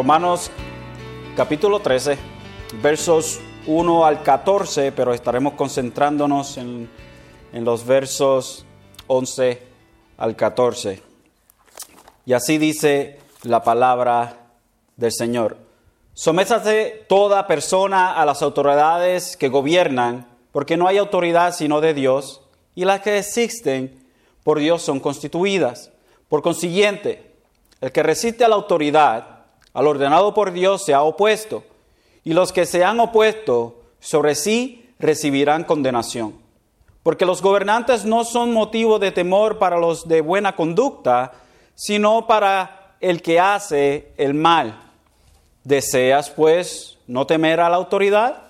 Romanos capítulo 13, versos 1 al 14, pero estaremos concentrándonos en, en los versos 11 al 14. Y así dice la palabra del Señor. Sométase toda persona a las autoridades que gobiernan, porque no hay autoridad sino de Dios, y las que existen por Dios son constituidas. Por consiguiente, el que resiste a la autoridad, al ordenado por Dios, se ha opuesto, y los que se han opuesto sobre sí recibirán condenación. Porque los gobernantes no son motivo de temor para los de buena conducta, sino para el que hace el mal. ¿Deseas, pues, no temer a la autoridad?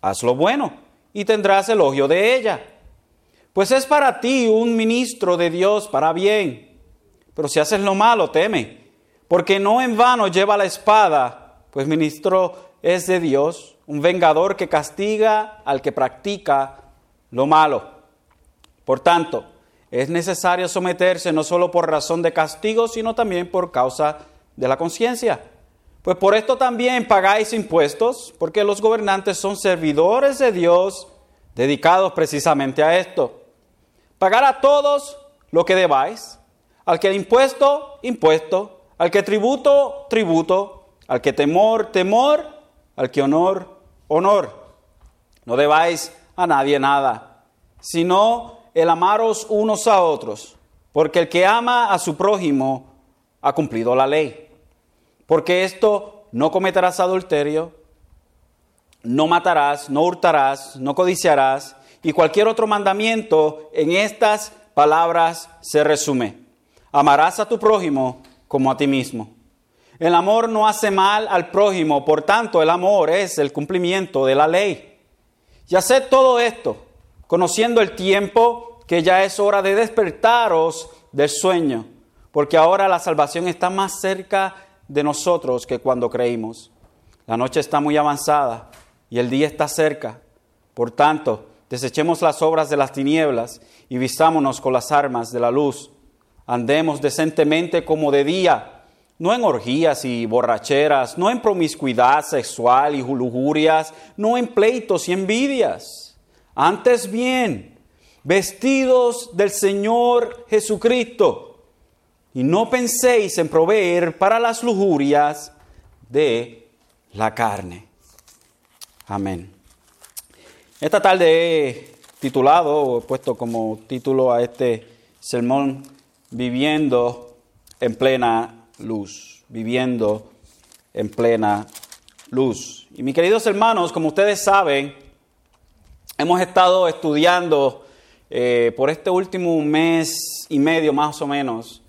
Haz lo bueno y tendrás elogio de ella. Pues es para ti un ministro de Dios para bien. Pero si haces lo malo, teme, porque no en vano lleva la espada, pues ministro es de Dios, un vengador que castiga al que practica lo malo. Por tanto, es necesario someterse no solo por razón de castigo, sino también por causa de la conciencia. Pues por esto también pagáis impuestos, porque los gobernantes son servidores de Dios dedicados precisamente a esto. Pagar a todos lo que debáis, al que impuesto, impuesto, al que tributo, tributo, al que temor, temor, al que honor, honor. No debáis a nadie nada, sino el amaros unos a otros, porque el que ama a su prójimo ha cumplido la ley. Porque esto no cometerás adulterio, no matarás, no hurtarás, no codiciarás, y cualquier otro mandamiento en estas palabras se resume. Amarás a tu prójimo como a ti mismo. El amor no hace mal al prójimo, por tanto el amor es el cumplimiento de la ley. Y haced todo esto, conociendo el tiempo que ya es hora de despertaros del sueño, porque ahora la salvación está más cerca de nosotros que cuando creímos. La noche está muy avanzada y el día está cerca. Por tanto, desechemos las obras de las tinieblas y vistámonos con las armas de la luz. Andemos decentemente como de día, no en orgías y borracheras, no en promiscuidad sexual y lujurias, no en pleitos y envidias. Antes bien, vestidos del Señor Jesucristo y no penséis en proveer para las lujurias de la carne. Amén. Esta tarde he titulado, he puesto como título a este sermón, Viviendo en plena luz, viviendo en plena luz. Y mis queridos hermanos, como ustedes saben, hemos estado estudiando eh, por este último mes y medio más o menos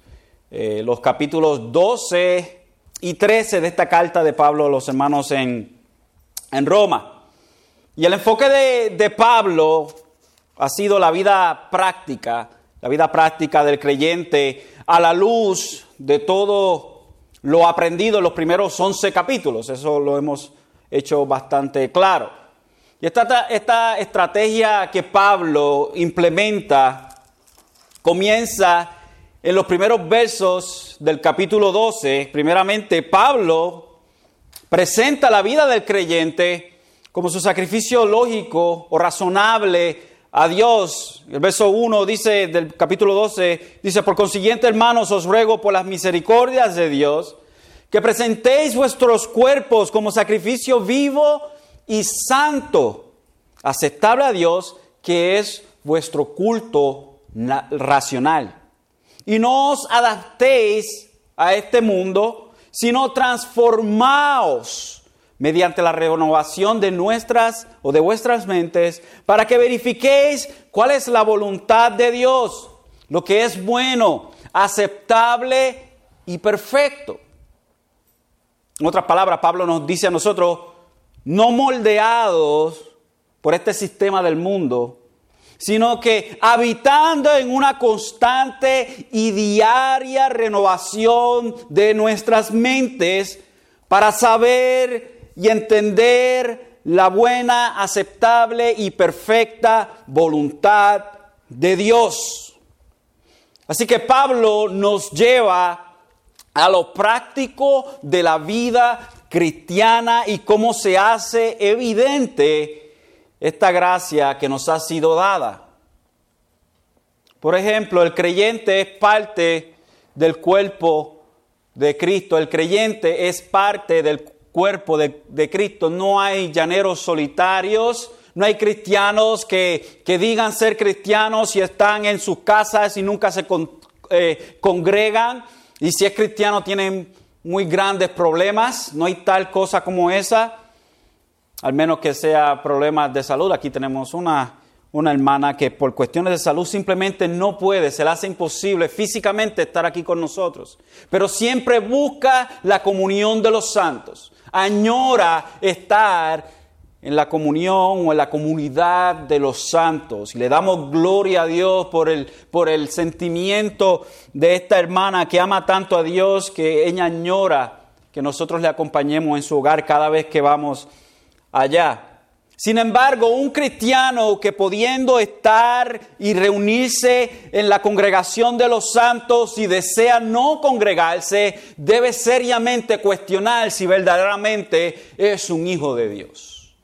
eh, los capítulos 12 y 13 de esta carta de Pablo a los hermanos en, en Roma. Y el enfoque de, de Pablo ha sido la vida práctica, la vida práctica del creyente a la luz de todo lo aprendido en los primeros 11 capítulos. Eso lo hemos hecho bastante claro. Y esta, esta estrategia que Pablo implementa comienza en los primeros versos del capítulo 12, primeramente Pablo presenta la vida del creyente como su sacrificio lógico o razonable a Dios. El verso 1 dice del capítulo 12, dice, por consiguiente hermanos os ruego por las misericordias de Dios que presentéis vuestros cuerpos como sacrificio vivo y santo, aceptable a Dios, que es vuestro culto racional y no os adaptéis a este mundo, sino transformaos mediante la renovación de nuestras o de vuestras mentes, para que verifiquéis cuál es la voluntad de Dios, lo que es bueno, aceptable y perfecto. En otras palabras, Pablo nos dice a nosotros, no moldeados por este sistema del mundo, sino que habitando en una constante y diaria renovación de nuestras mentes para saber y entender la buena, aceptable y perfecta voluntad de Dios. Así que Pablo nos lleva a lo práctico de la vida cristiana y cómo se hace evidente esta gracia que nos ha sido dada. Por ejemplo, el creyente es parte del cuerpo de Cristo, el creyente es parte del cuerpo de, Cristo, no hay llaneros solitarios, no hay cristianos que, digan ser cristianos y están en sus casas y nunca se eh, congregan. Y si es cristiano tienen muy grandes problemas. No hay tal cosa como esa. Al menos que sea problemas de salud. Aquí tenemos una, una hermana que por cuestiones de salud simplemente no puede, se le hace imposible físicamente estar aquí con nosotros. Pero siempre busca la comunión de los santos. Añora estar en la comunión o en la comunidad de los santos. Y le damos gloria a Dios por el, por el sentimiento de esta hermana que ama tanto a Dios que ella añora que nosotros le acompañemos en su hogar cada vez que vamos allá. Sin embargo, un cristiano que pudiendo estar y reunirse en la congregación de los santos y desea no congregarse, debe seriamente cuestionar si verdaderamente es un hijo de Dios.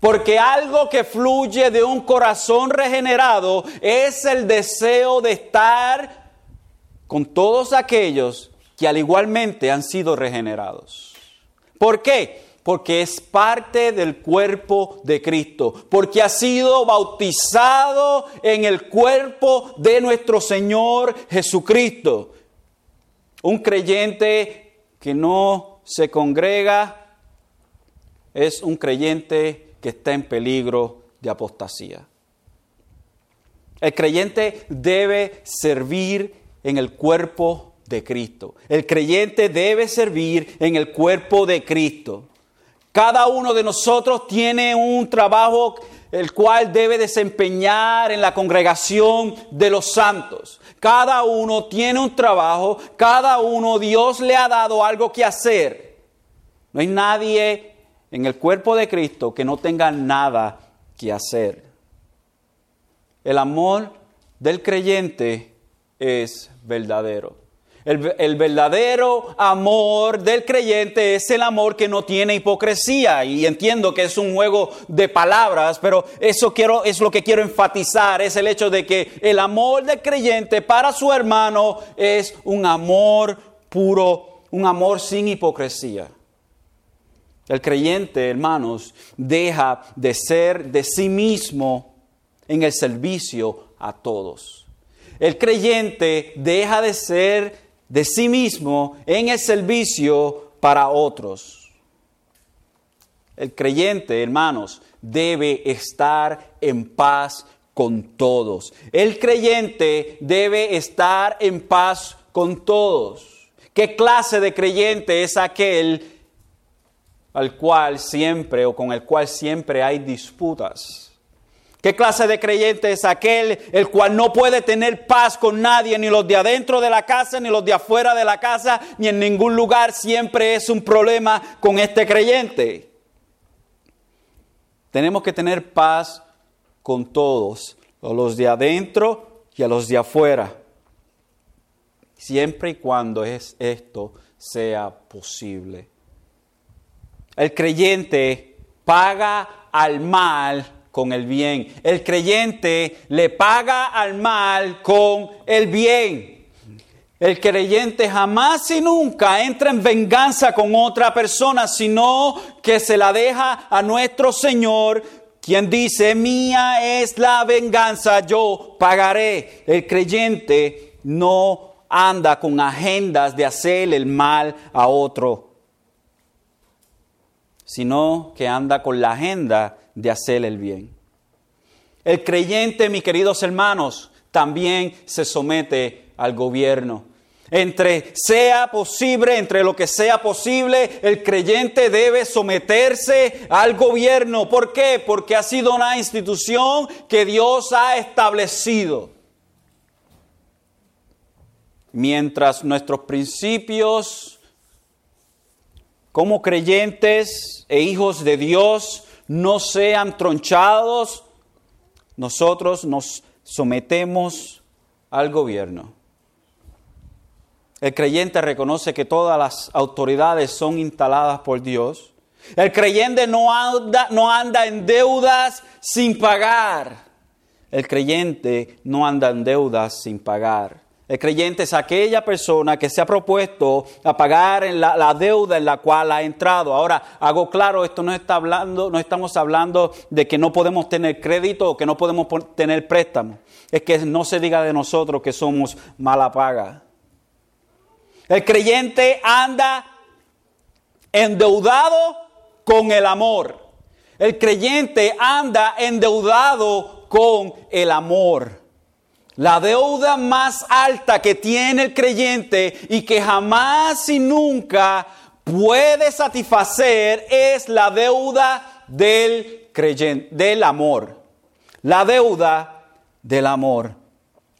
Porque algo que fluye de un corazón regenerado es el deseo de estar con todos aquellos que al igualmente han sido regenerados. ¿Por qué? Porque es parte del cuerpo de Cristo, porque ha sido bautizado en el cuerpo de nuestro Señor Jesucristo. Un creyente que no se congrega es un creyente que está en peligro de apostasía. El creyente debe servir en el cuerpo de Cristo. El creyente debe servir en el cuerpo de Cristo. Cada uno de nosotros tiene un trabajo el cual debe desempeñar en la congregación de los santos. Cada uno tiene un trabajo, cada uno Dios le ha dado algo que hacer. No hay nadie en el cuerpo de Cristo que no tenga nada que hacer. El amor del creyente es verdadero. El, verdadero amor del creyente es el amor que no tiene hipocresía. Y entiendo que es un juego de palabras, pero eso quiero, es lo que quiero enfatizar, es el hecho de que el amor del creyente para su hermano es un amor puro, un amor sin hipocresía. El creyente, hermanos, deja de ser de sí mismo en el servicio a todos. El creyente deja de ser de sí mismo en el servicio para otros. El creyente, hermanos, debe estar en paz con todos. El creyente debe estar en paz con todos. ¿Qué clase de creyente es aquel al cual siempre o con el cual siempre hay disputas. ¿Qué clase de creyente es aquel el cual no puede tener paz con nadie, ni los de adentro de la casa, ni los de afuera de la casa, ni en ningún lugar? Siempre es un problema con este creyente. Tenemos que tener paz con todos, los de adentro y a los de afuera, siempre y cuando es esto sea posible. El creyente paga al mal con el bien. El creyente le paga al mal con el bien. El creyente jamás y nunca entra en venganza con otra persona, sino que se la deja a nuestro Señor, quien dice, mía es la venganza, yo pagaré. El creyente no anda con agendas de hacer el mal a otro sino que anda con la agenda de hacer el bien. El creyente, mis queridos hermanos, también se somete al gobierno. Entre sea posible, entre lo que sea posible, el creyente debe someterse al gobierno. ¿Por qué? Porque ha sido una institución que Dios ha establecido. Mientras nuestros principios como creyentes e hijos de Dios no sean tronchados, nosotros nos sometemos al gobierno. El creyente reconoce que todas las autoridades son instaladas por Dios. El creyente no anda, no anda en deudas sin pagar. El creyente no anda en deudas sin pagar. El creyente es aquella persona que se ha propuesto a pagar en la, deuda en la cual ha entrado. Ahora, hago claro, esto no está hablando, no estamos hablando de que no podemos tener crédito o que no podemos tener préstamo. Es que no se diga de nosotros que somos mala paga. El creyente anda endeudado con el amor. El creyente anda endeudado con el amor. La deuda más alta que tiene el creyente y que jamás y nunca puede satisfacer es la deuda del creyente, del amor. La deuda del amor.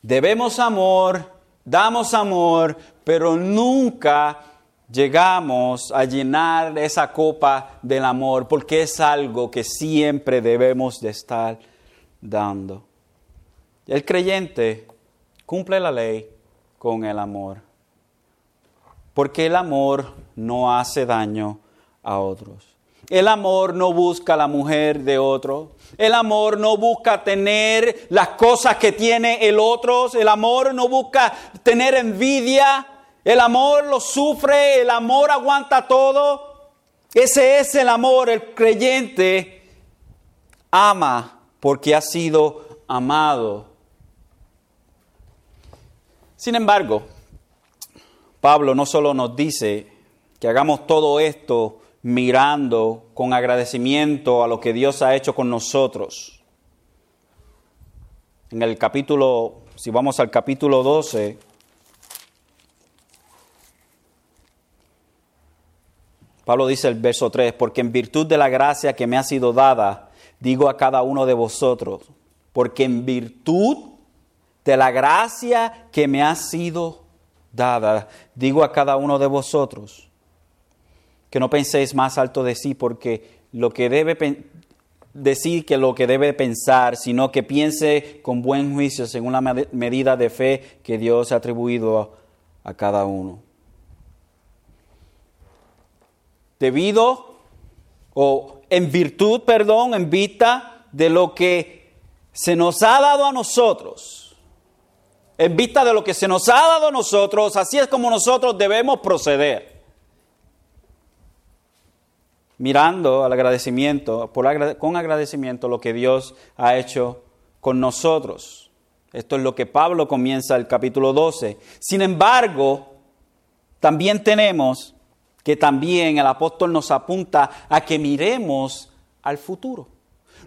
Debemos amor, damos amor, pero nunca llegamos a llenar esa copa del amor porque es algo que siempre debemos de estar dando. El creyente cumple la ley con el amor, porque el amor no hace daño a otros. El amor no busca la mujer de otro. El amor no busca tener las cosas que tiene el otro. El amor no busca tener envidia. El amor lo sufre. El amor aguanta todo. Ese es el amor. El creyente ama porque ha sido amado. Sin embargo, Pablo no solo nos dice que hagamos todo esto mirando con agradecimiento a lo que Dios ha hecho con nosotros. En el capítulo, si vamos al capítulo 12, Pablo dice el verso 3, porque en virtud de la gracia que me ha sido dada, digo a cada uno de vosotros, porque en virtud de la gracia que me ha sido dada, digo a cada uno de vosotros, que no penséis más alto de sí, porque lo que debe decir que lo que debe pensar, sino que piense con buen juicio según la medida de fe que Dios ha atribuido a, a cada uno. Debido o en virtud, perdón, en vista de lo que se nos ha dado a nosotros, en vista de lo que se nos ha dado a nosotros, así es como nosotros debemos proceder. Mirando al agradecimiento, con agradecimiento lo que Dios ha hecho con nosotros. Esto es lo que Pablo comienza el capítulo 12. Sin embargo, también tenemos que también el apóstol nos apunta a que miremos al futuro.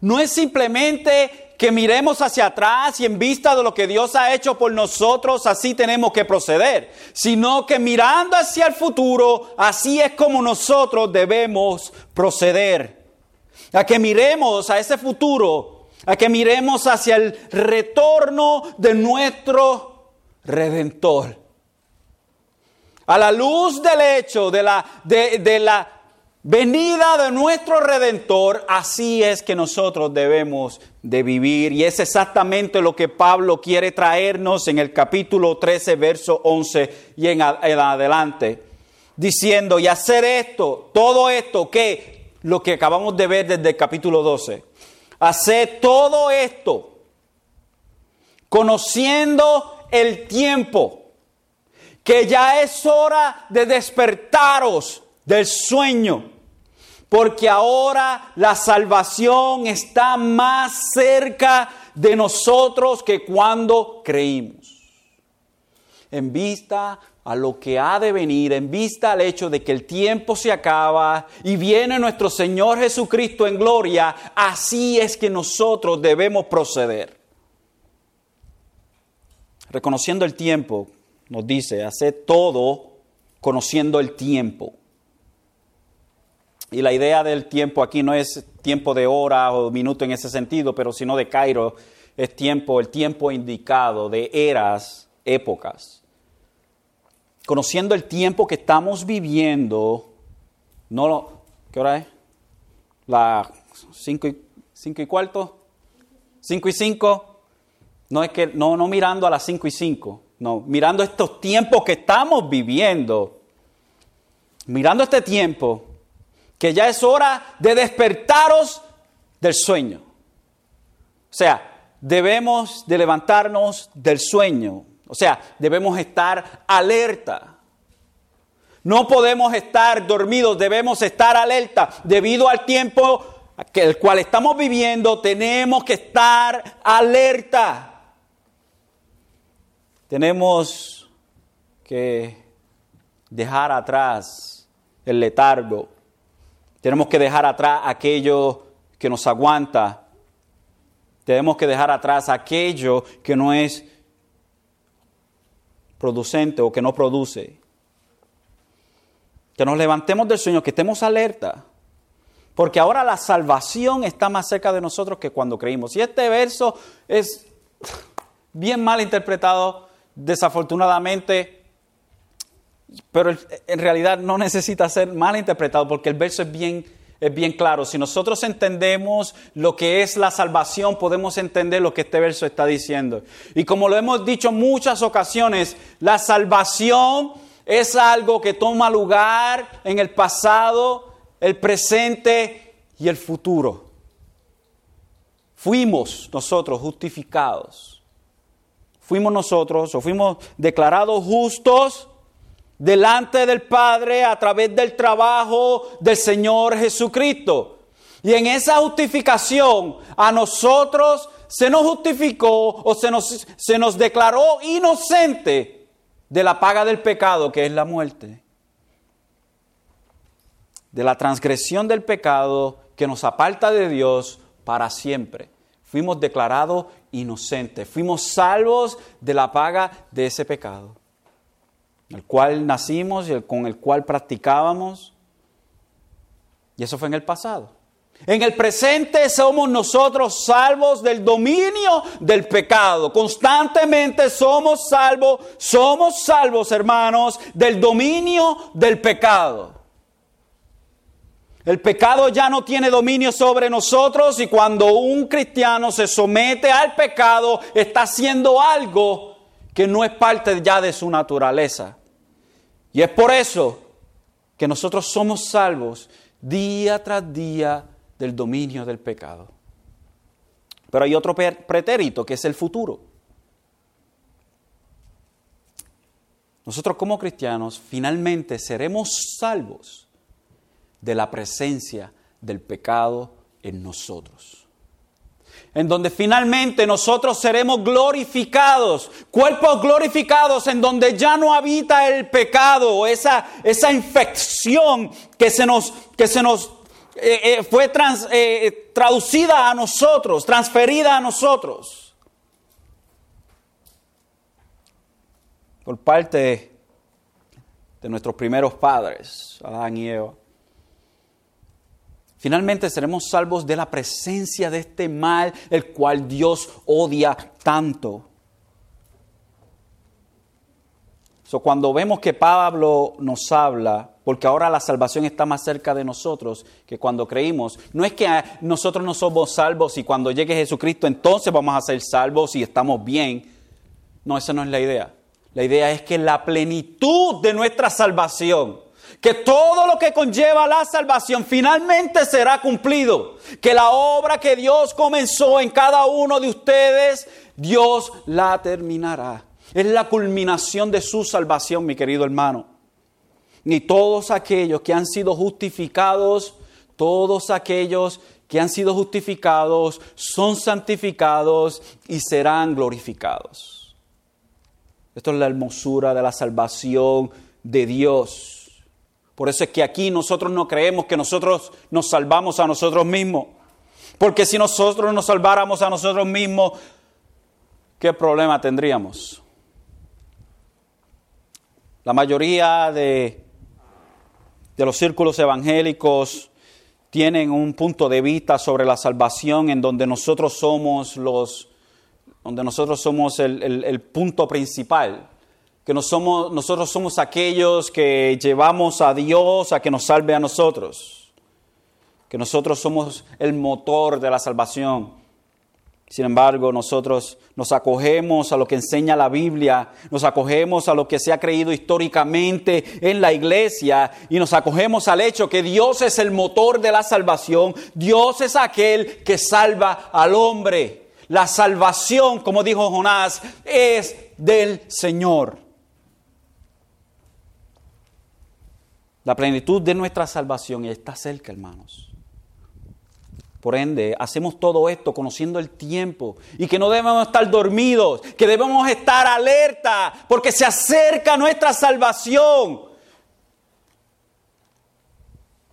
No es simplemente que miremos hacia atrás y en vista de lo que Dios ha hecho por nosotros, así tenemos que proceder, sino que mirando hacia el futuro, así es como nosotros debemos proceder. A que miremos a ese futuro, a que miremos hacia el retorno de nuestro Redentor. A la luz del hecho de la, de, de la venida de nuestro Redentor, así es que nosotros debemos de vivir. Y es exactamente lo que Pablo quiere traernos en el capítulo 13, verso 11 y en, adelante. Diciendo, y hacer esto, todo esto, que lo que acabamos de ver desde el capítulo 12. Hacer todo esto, conociendo el tiempo, que ya es hora de despertaros del sueño porque ahora la salvación está más cerca de nosotros que cuando creímos. En vista a lo que ha de venir, en vista al hecho de que el tiempo se acaba y viene nuestro Señor Jesucristo en gloria, así es que nosotros debemos proceder. Reconociendo el tiempo, nos dice, hacer todo conociendo el tiempo. Y la idea del tiempo aquí no es tiempo de hora o minuto en ese sentido, pero sino de Cairo, es tiempo, el tiempo indicado de eras, épocas. Conociendo el tiempo que estamos viviendo, no ¿qué hora es? La cinco y, cinco y cuarto, cinco y cinco, no es que, no, no mirando a las cinco y cinco, No, mirando estos tiempos que estamos viviendo, mirando este tiempo, que ya es hora de despertaros del sueño. O sea, debemos de levantarnos del sueño. O sea, debemos estar alerta. No podemos estar dormidos, debemos estar alerta. Debido al tiempo que el cual estamos viviendo, tenemos que estar alerta. Tenemos que dejar atrás el letargo. Tenemos que dejar atrás aquello que nos aguanta. Tenemos que dejar atrás aquello que no es producente o que no produce. Que nos levantemos del sueño, que estemos alerta. Porque ahora la salvación está más cerca de nosotros que cuando creímos. Y este verso es bien mal interpretado, desafortunadamente, pero en realidad no necesita ser mal interpretado porque el verso es bien, es bien claro. Si nosotros entendemos lo que es la salvación, podemos entender lo que este verso está diciendo. Y como lo hemos dicho muchas ocasiones, la salvación es algo que toma lugar en el pasado, el presente y el futuro. Fuimos nosotros justificados. Fuimos nosotros o fuimos declarados justos delante del Padre a través del trabajo del Señor Jesucristo. Y en esa justificación a nosotros se nos justificó o se nos, se nos declaró inocente de la paga del pecado que es la muerte. De la transgresión del pecado que nos aparta de Dios para siempre. Fuimos declarados inocentes, fuimos salvos de la paga de ese pecado el cual nacimos y el, con el cual practicábamos. Y eso fue en el pasado. En el presente somos nosotros salvos del dominio del pecado. Constantemente somos salvos, somos salvos, hermanos, del dominio del pecado. El pecado ya no tiene dominio sobre nosotros y cuando un cristiano se somete al pecado está haciendo algo que no es parte ya de su naturaleza. Y es por eso que nosotros somos salvos día tras día del dominio del pecado. Pero hay otro pretérito que es el futuro. Nosotros como cristianos finalmente seremos salvos de la presencia del pecado en nosotros en donde finalmente nosotros seremos glorificados, cuerpos glorificados, en donde ya no habita el pecado, esa, esa infección que se nos, que se nos eh, eh, fue eh, traducida a nosotros, transferida a nosotros. Por parte de nuestros primeros padres, Adán y Eva. Finalmente seremos salvos de la presencia de este mal, el cual Dios odia tanto. So, cuando vemos que Pablo nos habla, porque ahora la salvación está más cerca de nosotros que cuando creímos, no es que nosotros no somos salvos y cuando llegue Jesucristo entonces vamos a ser salvos y estamos bien. No, esa no es la idea. La idea es que la plenitud de nuestra salvación, que todo lo que conlleva la salvación finalmente será cumplido, que la obra que Dios comenzó en cada uno de ustedes, Dios la terminará. Es la culminación de su salvación, mi querido hermano. Ni todos aquellos que han sido justificados, todos aquellos que han sido justificados son santificados y serán glorificados. Esto es la hermosura de la salvación de Dios. Por eso es que aquí nosotros no creemos que nosotros nos salvamos a nosotros mismos. Porque si nosotros nos salváramos a nosotros mismos, ¿qué problema tendríamos? La mayoría de, de los círculos evangélicos tienen un punto de vista sobre la salvación en donde nosotros somos los, donde nosotros somos el, el punto principal que nosotros somos aquellos que llevamos a Dios a que nos salve a nosotros, que nosotros somos el motor de la salvación. Sin embargo, nosotros nos acogemos a lo que enseña la Biblia, nos acogemos a lo que se ha creído históricamente en la iglesia y nos acogemos al hecho que Dios es el motor de la salvación, Dios es aquel que salva al hombre. La salvación, como dijo Jonás, es del Señor. La plenitud de nuestra salvación está cerca, hermanos. Por ende, hacemos todo esto conociendo el tiempo y que no debemos estar dormidos, que debemos estar alerta porque se acerca nuestra salvación.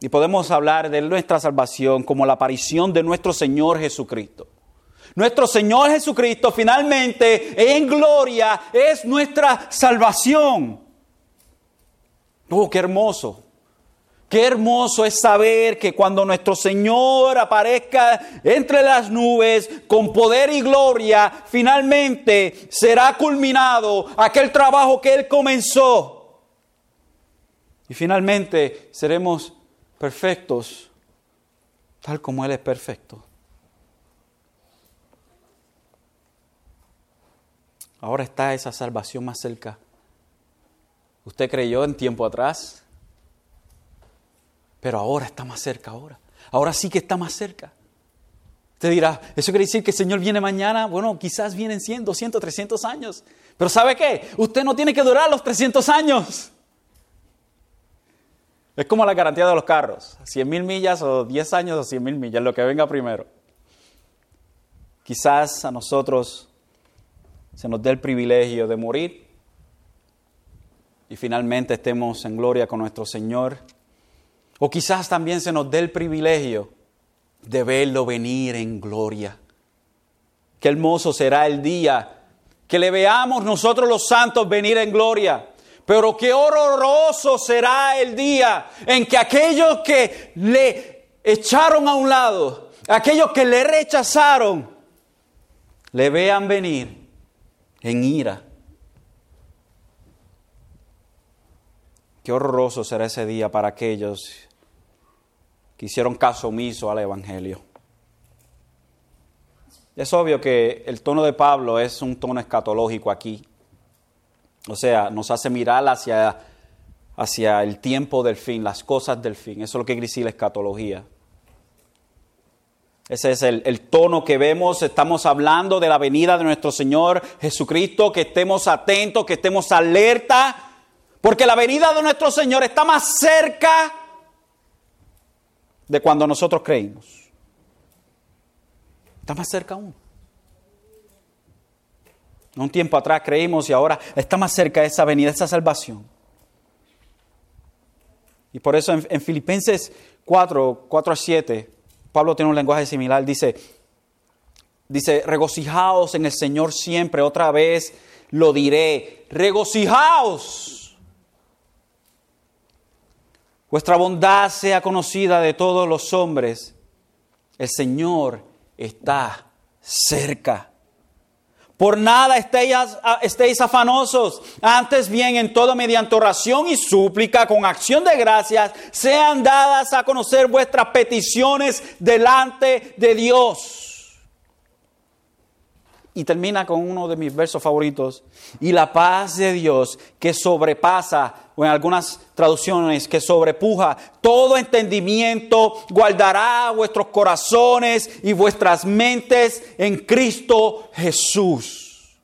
Y podemos hablar de nuestra salvación como la aparición de nuestro Señor Jesucristo. Nuestro Señor Jesucristo finalmente en gloria es nuestra salvación. Oh, qué hermoso. Qué hermoso es saber que cuando nuestro Señor aparezca entre las nubes con poder y gloria, finalmente será culminado aquel trabajo que Él comenzó. Y finalmente seremos perfectos, tal como Él es perfecto. Ahora está esa salvación más cerca. ¿Usted creyó en tiempo atrás? pero ahora está más cerca, ahora. Ahora sí que está más cerca. Usted dirá, ¿eso quiere decir que el Señor viene mañana? Bueno, quizás vienen 100, 200, 300 años. Pero ¿sabe qué? Usted no tiene que durar los 300 años. Es como la garantía de los carros. 100 mil millas o 10 años o 100 mil millas, lo que venga primero. Quizás a nosotros se nos dé el privilegio de morir y finalmente estemos en gloria con nuestro Señor o quizás también se nos dé el privilegio de verlo venir en gloria. Qué hermoso será el día que le veamos nosotros los santos venir en gloria. Pero qué horroroso será el día en que aquellos que le echaron a un lado, aquellos que le rechazaron, le vean venir en ira. Qué horroroso será ese día para aquellos que hicieron caso omiso al Evangelio. Es obvio que el tono de Pablo es un tono escatológico aquí. O sea, nos hace mirar hacia, hacia el tiempo del fin, las cosas del fin. Eso es lo que decir la escatología. Ese es el, el, tono que vemos. Estamos hablando de la venida de nuestro Señor Jesucristo, que estemos atentos, que estemos alerta, porque la venida de nuestro Señor está más cerca de cuando nosotros creímos. Está más cerca aún. Un tiempo atrás creímos y ahora está más cerca esa venida, esa salvación. Y por eso en, Filipenses 4, 4 a 7, Pablo tiene un lenguaje similar, dice, dice, regocijaos en el Señor siempre, otra vez lo diré, regocijaos. Vuestra bondad sea conocida de todos los hombres. El Señor está cerca. Por nada estéis, afanosos, antes bien en todo mediante oración y súplica con acción de gracias sean dadas a conocer vuestras peticiones delante de Dios. Y termina con uno de mis versos favoritos. Y la paz de Dios que sobrepasa, o en algunas traducciones, que sobrepuja todo entendimiento, guardará vuestros corazones y vuestras mentes en Cristo Jesús.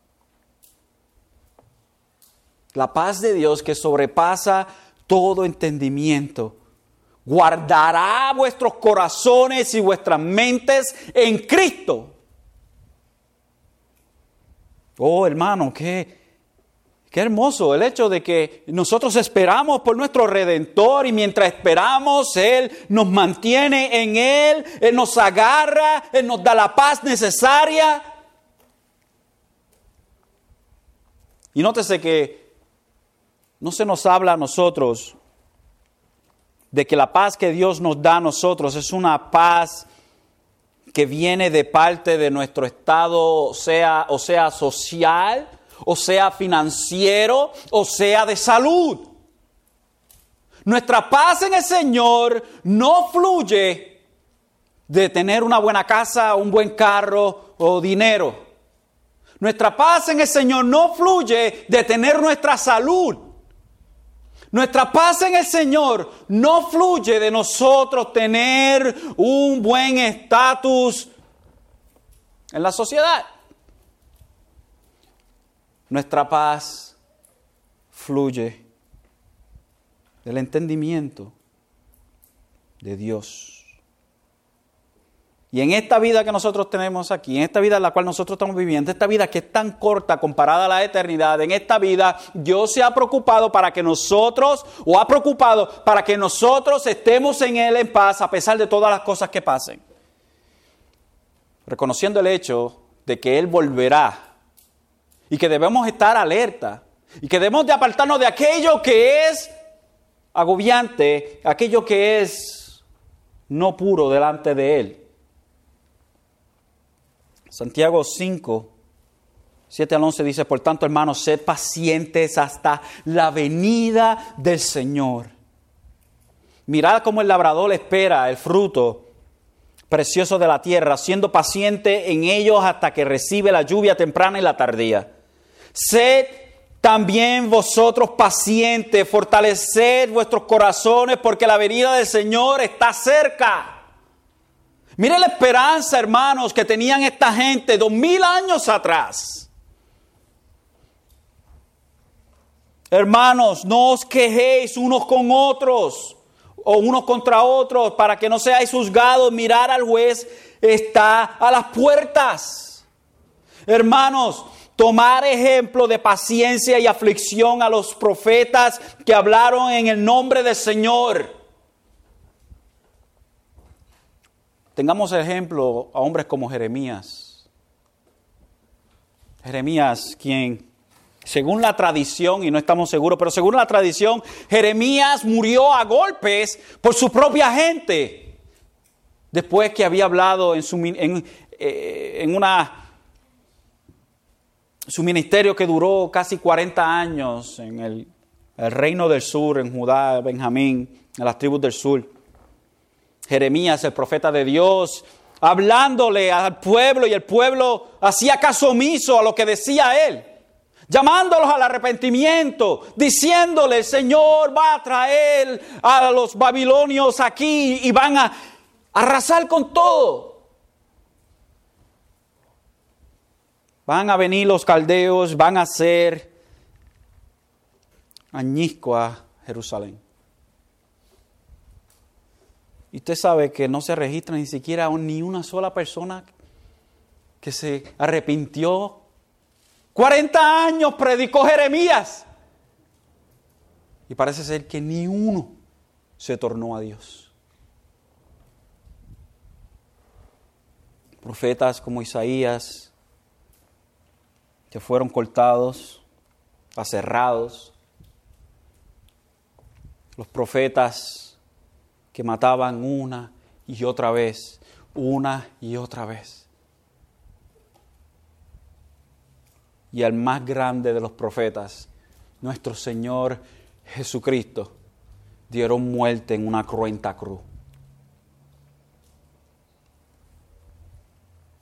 La paz de Dios que sobrepasa todo entendimiento guardará vuestros corazones y vuestras mentes en Cristo Oh, hermano, qué, qué hermoso el hecho de que nosotros esperamos por nuestro Redentor y mientras esperamos, Él nos mantiene en Él, Él nos agarra, Él nos da la paz necesaria. Y nótese que no se nos habla a nosotros de que la paz que Dios nos da a nosotros es una paz que viene de parte de nuestro estado, sea, o sea social, o sea financiero, o sea de salud. Nuestra paz en el Señor no fluye de tener una buena casa, un buen carro, o dinero. Nuestra paz en el Señor no fluye de tener nuestra salud. Nuestra paz en el Señor no fluye de nosotros tener un buen estatus en la sociedad. Nuestra paz fluye del entendimiento de Dios. Y en esta vida que nosotros tenemos aquí, en esta vida en la cual nosotros estamos viviendo, esta vida que es tan corta comparada a la eternidad, en esta vida Dios se ha preocupado para que nosotros, o ha preocupado para que nosotros estemos en Él en paz a pesar de todas las cosas que pasen. Reconociendo el hecho de que Él volverá y que debemos estar alerta y que debemos de apartarnos de aquello que es agobiante, aquello que es no puro delante de Él. Santiago 5, 7 al 11 dice, por tanto hermanos, sed pacientes hasta la venida del Señor. Mirad cómo el labrador espera el fruto precioso de la tierra, siendo paciente en ellos hasta que recibe la lluvia temprana y la tardía. Sed también vosotros pacientes, fortaleced vuestros corazones porque la venida del Señor está cerca. Mire la esperanza, hermanos, que tenían esta gente dos mil años atrás. Hermanos, no os quejéis unos con otros o unos contra otros para que no seáis juzgados. Mirar al juez está a las puertas. Hermanos, tomar ejemplo de paciencia y aflicción a los profetas que hablaron en el nombre del Señor. Tengamos ejemplo a hombres como Jeremías. Jeremías, quien, según la tradición, y no estamos seguros, pero según la tradición, Jeremías murió a golpes por su propia gente. Después que había hablado en su, en, eh, una, su ministerio que duró casi 40 años en el, el reino del sur, en Judá, Benjamín, en las tribus del sur. Jeremías, el profeta de Dios, hablándole al pueblo y el pueblo hacía caso omiso a lo que decía él, llamándolos al arrepentimiento, diciéndole, el Señor va a traer a los babilonios aquí y van a arrasar con todo. Van a venir los caldeos, van a ser añisco a Jerusalén. Y usted sabe que no se registra ni siquiera ni una sola persona que se arrepintió. 40 años predicó Jeremías. Y parece ser que ni uno se tornó a Dios. Profetas como Isaías, que fueron cortados, aserrados. Los profetas que mataban una y otra vez, una y otra vez. Y al más grande de los profetas, nuestro Señor Jesucristo, dieron muerte en una cruenta cruz.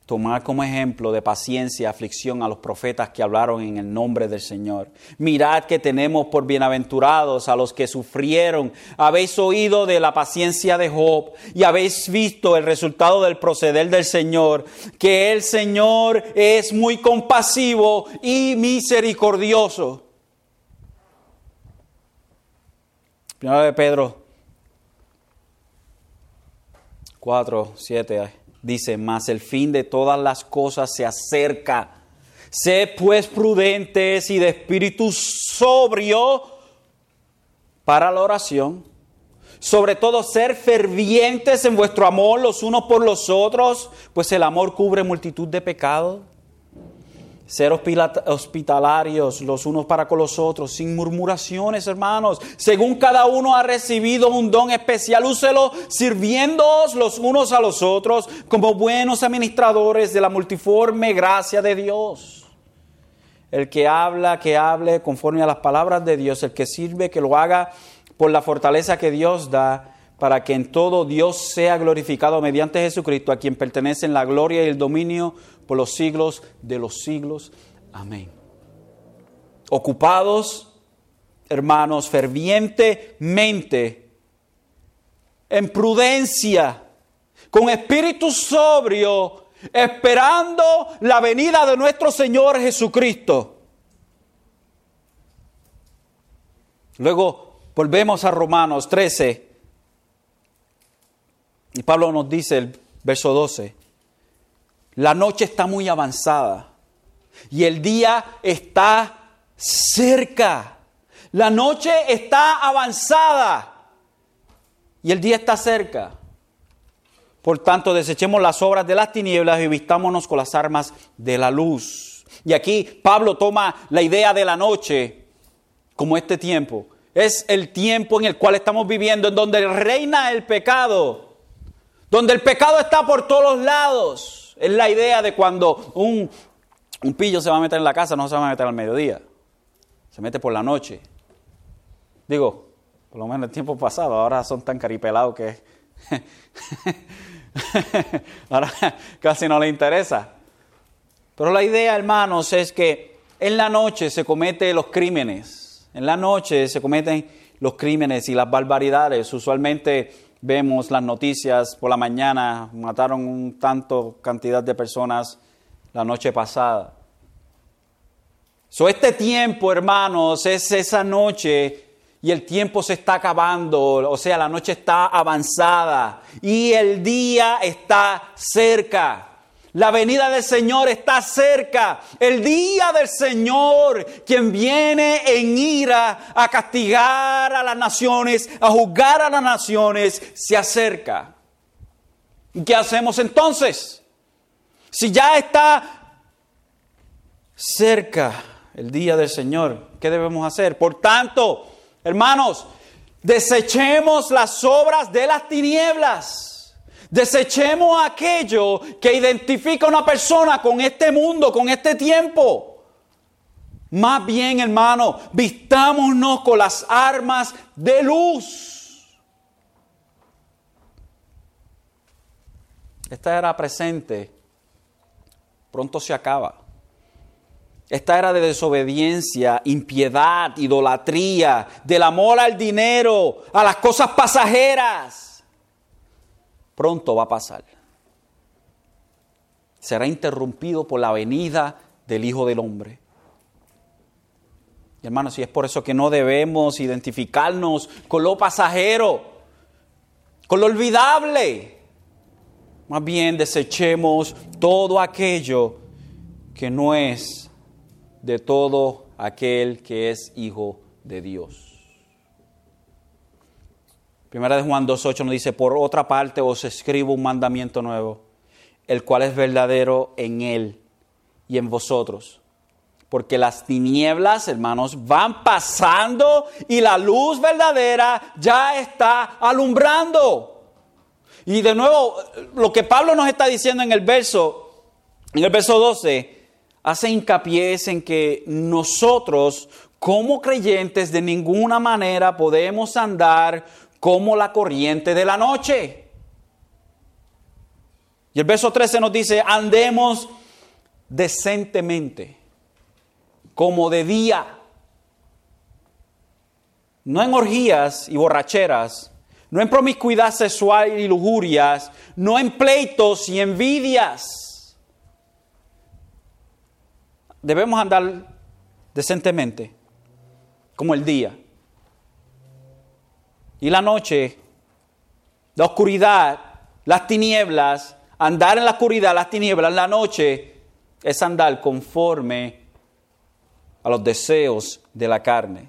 Tomar como ejemplo de paciencia, aflicción a los profetas que hablaron en el nombre del Señor. Mirad que tenemos por bienaventurados a los que sufrieron. Habéis oído de la paciencia de Job y habéis visto el resultado del proceder del Señor, que el Señor es muy compasivo y misericordioso. Primero de Pedro 4, 7 dice, más el fin de todas las cosas se acerca. Sé pues prudentes y de espíritu sobrio para la oración. Sobre todo ser fervientes en vuestro amor los unos por los otros, pues el amor cubre multitud de pecados ser hospitalarios los unos para con los otros, sin murmuraciones, hermanos. Según cada uno ha recibido un don especial, úselo sirviéndoos los unos a los otros como buenos administradores de la multiforme gracia de Dios. El que habla, que hable conforme a las palabras de Dios. El que sirve, que lo haga por la fortaleza que Dios da, para que en todo Dios sea glorificado mediante Jesucristo, a quien pertenecen la gloria y el dominio por los siglos de los siglos. Amén. Ocupados, hermanos, fervientemente, en prudencia, con espíritu sobrio, esperando la venida de nuestro Señor Jesucristo. Luego volvemos a Romanos 13 y Pablo nos dice el verso 12, la noche está muy avanzada y el día está cerca. La noche está avanzada y el día está cerca. Por tanto, desechemos las obras de las tinieblas y vistámonos con las armas de la luz. Y aquí Pablo toma la idea de la noche como este tiempo. Es el tiempo en el cual estamos viviendo, en donde reina el pecado, donde el pecado está por todos lados. Es la idea de cuando un, un pillo se va a meter en la casa, no se va a meter al mediodía, se mete por la noche. Digo, por lo menos en el tiempo pasado, ahora son tan caripelados que ahora casi no le interesa. Pero la idea, hermanos, es que en la noche se cometen los crímenes. En la noche se cometen los crímenes y las barbaridades. Usualmente vemos las noticias por la mañana, mataron un tanto cantidad de personas la noche pasada. So, este tiempo, hermanos, es esa noche y el tiempo se está acabando, o sea, la noche está avanzada y el día está cerca. La venida del Señor está cerca. El día del Señor, quien viene en ira a castigar a las naciones, a juzgar a las naciones, se acerca. ¿Y qué hacemos entonces? Si ya está cerca el día del Señor, ¿qué debemos hacer? Por tanto, Hermanos, desechemos las obras de las tinieblas. Desechemos aquello que identifica a una persona con este mundo, con este tiempo. Más bien, hermano, vistámonos con las armas de luz. Esta era presente, pronto se acaba. Esta era de desobediencia, impiedad, idolatría, del amor al dinero, a las cosas pasajeras. Pronto va a pasar. Será interrumpido por la venida del Hijo del Hombre. Y hermanos, y es por eso que no debemos identificarnos con lo pasajero, con lo olvidable. Más bien desechemos todo aquello que no es de todo aquel que es hijo de Dios. Primera de Juan 2.8 nos dice, por otra parte os escribo un mandamiento nuevo, el cual es verdadero en él y en vosotros. Porque las tinieblas, hermanos, van pasando y la luz verdadera ya está alumbrando. Y de nuevo, lo que Pablo nos está diciendo en el verso, en el verso 12, hace hincapié en que nosotros como creyentes de ninguna manera podemos andar como la corriente de la noche. Y el verso 13 nos dice, andemos decentemente, como de día, no en orgías y borracheras, no en promiscuidad sexual y lujurias, no en pleitos y envidias debemos andar decentemente, como el día. Y la noche, la oscuridad, las tinieblas, andar en la oscuridad, las tinieblas, la noche, es andar conforme a los deseos de la carne.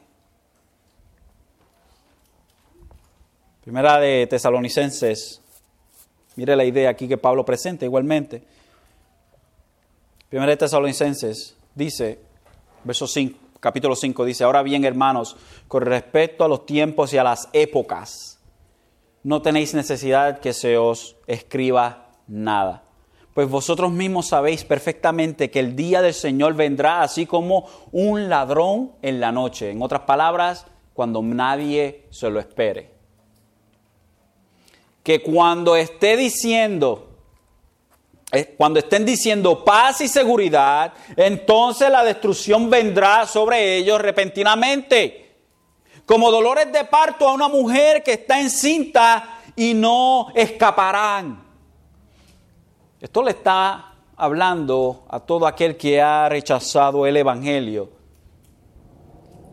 Primera de Tesalonicenses, mire la idea aquí que Pablo presenta igualmente. Primera de Tesalonicenses dice, verso 5, capítulo 5, dice, ahora bien hermanos, con respecto a los tiempos y a las épocas, no tenéis necesidad que se os escriba nada. Pues vosotros mismos sabéis perfectamente que el día del Señor vendrá así como un ladrón en la noche. En otras palabras, cuando nadie se lo espere. que cuando esté diciendo, cuando estén diciendo paz y seguridad, entonces la destrucción vendrá sobre ellos repentinamente, como dolores de parto a una mujer que está encinta y no escaparán. Esto le está hablando a todo aquel que ha rechazado el Evangelio.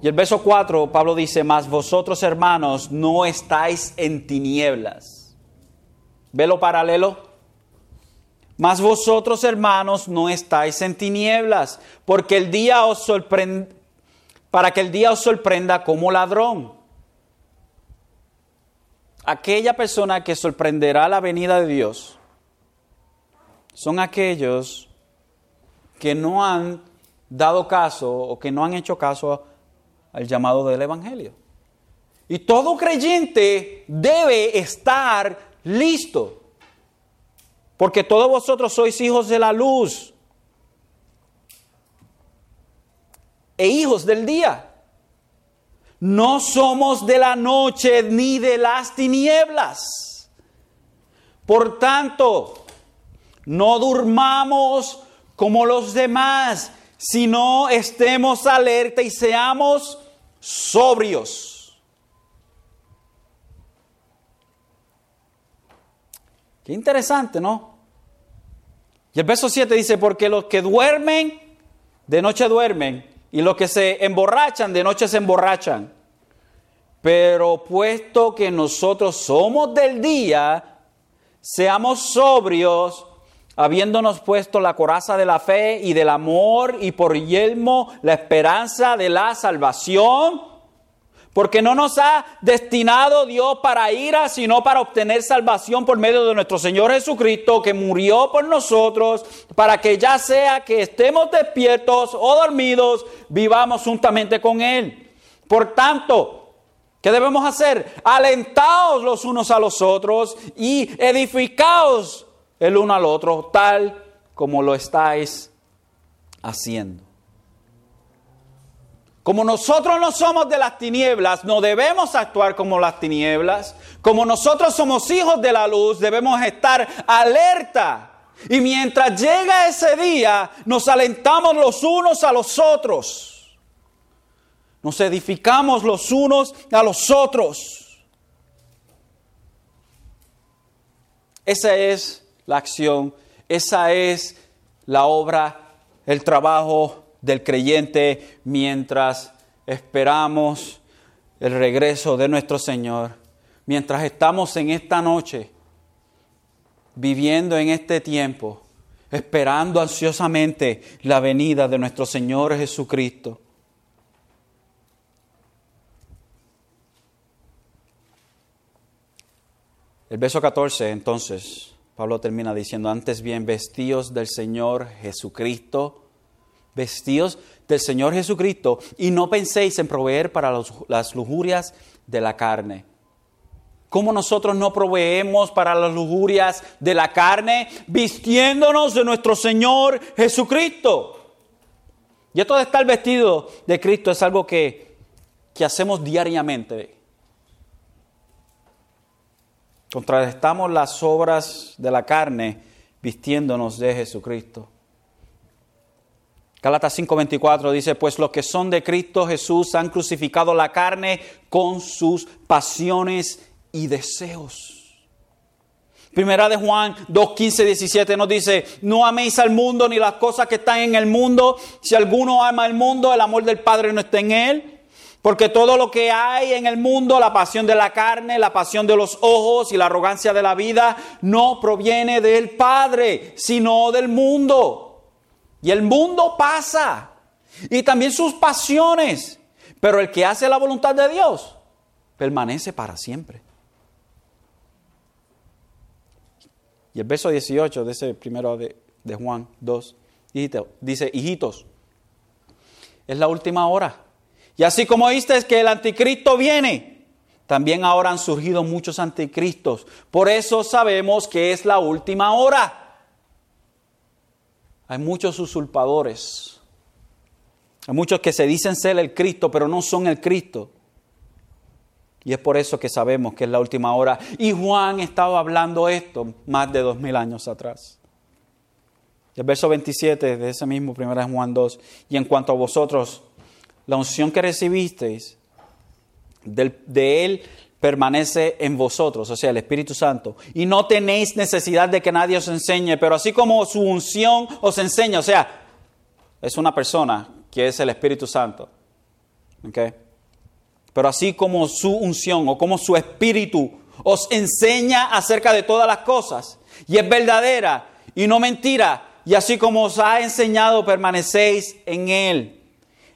Y el verso 4, Pablo dice, mas vosotros hermanos no estáis en tinieblas. ¿Ve lo paralelo? Mas vosotros hermanos no estáis en tinieblas, porque el día os sorprende, para que el día os sorprenda como ladrón. Aquella persona que sorprenderá la venida de Dios son aquellos que no han dado caso o que no han hecho caso al llamado del Evangelio. Y todo creyente debe estar listo, porque todos vosotros sois hijos de la luz e hijos del día. No somos de la noche ni de las tinieblas. Por tanto, no durmamos como los demás, sino estemos alerta y seamos sobrios. Qué interesante, ¿no? Y el verso 7 dice, porque los que duermen, de noche duermen, y los que se emborrachan, de noche se emborrachan. Pero puesto que nosotros somos del día, seamos sobrios, habiéndonos puesto la coraza de la fe y del amor y por yelmo la esperanza de la salvación, porque no nos ha destinado Dios para ira, sino para obtener salvación por medio de nuestro Señor Jesucristo, que murió por nosotros, para que ya sea que estemos despiertos o dormidos, vivamos juntamente con Él. Por tanto, ¿Qué debemos hacer? Alentaos los unos a los otros y edificaos el uno al otro, tal como lo estáis haciendo. Como nosotros no somos de las tinieblas, no debemos actuar como las tinieblas. Como nosotros somos hijos de la luz, debemos estar alerta. Y mientras llega ese día, nos alentamos los unos a los otros. Nos edificamos los unos a los otros. Esa es la acción, esa es la obra, el trabajo del creyente mientras esperamos el regreso de nuestro Señor, mientras estamos en esta noche, viviendo en este tiempo, esperando ansiosamente la venida de nuestro Señor Jesucristo. El verso 14 entonces Pablo termina diciendo, antes bien, vestíos del Señor Jesucristo, vestíos del Señor Jesucristo y no penséis en proveer para las lujurias de la carne. ¿Cómo nosotros no proveemos para las lujurias de la carne? Vistiéndonos de nuestro Señor Jesucristo. Y esto de estar vestido de Cristo es algo que, que hacemos diariamente. Contrarrestamos las obras de la carne vistiéndonos de Jesucristo. Gálatas 5:24 dice, pues los que son de Cristo Jesús han crucificado la carne con sus pasiones y deseos. Primera de Juan 2, 15, 17 nos dice, no améis al mundo ni las cosas que están en el mundo. Si alguno ama el mundo, el amor del Padre no está en él. Porque todo lo que hay en el mundo, la pasión de la carne, la pasión de los ojos y la arrogancia de la vida, no proviene del Padre, sino del mundo. Y el mundo pasa. Y también sus pasiones. Pero el que hace la voluntad de Dios permanece para siempre. Y el verso 18 de ese primero de, de Juan 2 dice, hijitos, es la última hora. Y así como viste que el anticristo viene, también ahora han surgido muchos anticristos. Por eso sabemos que es la última hora. Hay muchos usurpadores. Hay muchos que se dicen ser el Cristo, pero no son el Cristo. Y es por eso que sabemos que es la última hora. Y Juan estaba hablando esto más de dos mil años atrás. El verso 27 de ese mismo 1 Juan 2. Y en cuanto a vosotros, la unción que recibisteis de Él permanece en vosotros, o sea, el Espíritu Santo. Y no tenéis necesidad de que nadie os enseñe, pero así como su unción os enseña, o sea, es una persona que es el Espíritu Santo. ¿Okay? Pero así como su unción o como su Espíritu os enseña acerca de todas las cosas y es verdadera y no mentira, y así como os ha enseñado, permanecéis en Él.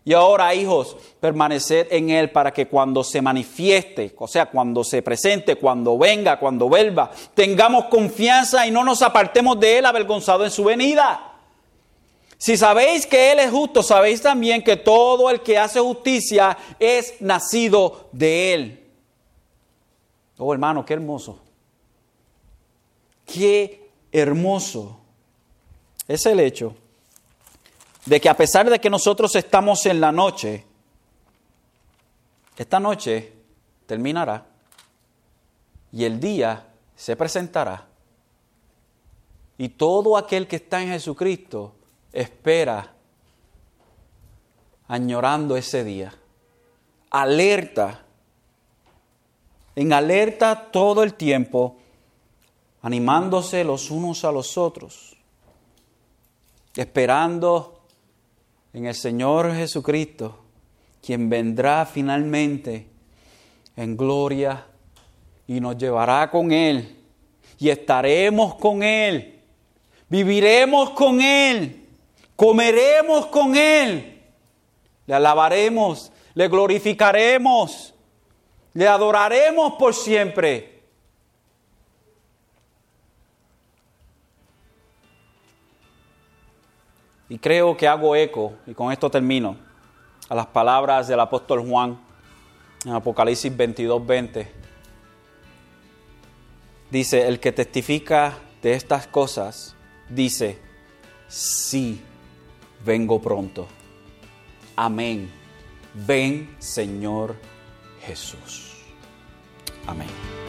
Y ahora, hijos, permanecer en Él para que cuando se manifieste, o sea, cuando se presente, cuando venga, cuando vuelva, tengamos confianza y no nos apartemos de Él avergonzado en su venida. Si sabéis que Él es justo, sabéis también que todo el que hace justicia es nacido de Él. Oh hermano, qué hermoso. Qué hermoso es el hecho de que a pesar de que nosotros estamos en la noche, esta noche terminará y el día se presentará. Y todo aquel que está en Jesucristo espera añorando ese día, alerta, en alerta todo el tiempo, animándose los unos a los otros, esperando en el Señor Jesucristo, quien vendrá finalmente en gloria y nos llevará con Él y estaremos con Él, viviremos con Él, comeremos con Él, le alabaremos, le glorificaremos, le adoraremos por siempre. Y creo que hago eco, y con esto termino, a las palabras del apóstol Juan en Apocalipsis 22, 20. Dice, el que testifica de estas cosas, dice, sí, vengo pronto. Amén. Ven, Señor Jesús. Amén.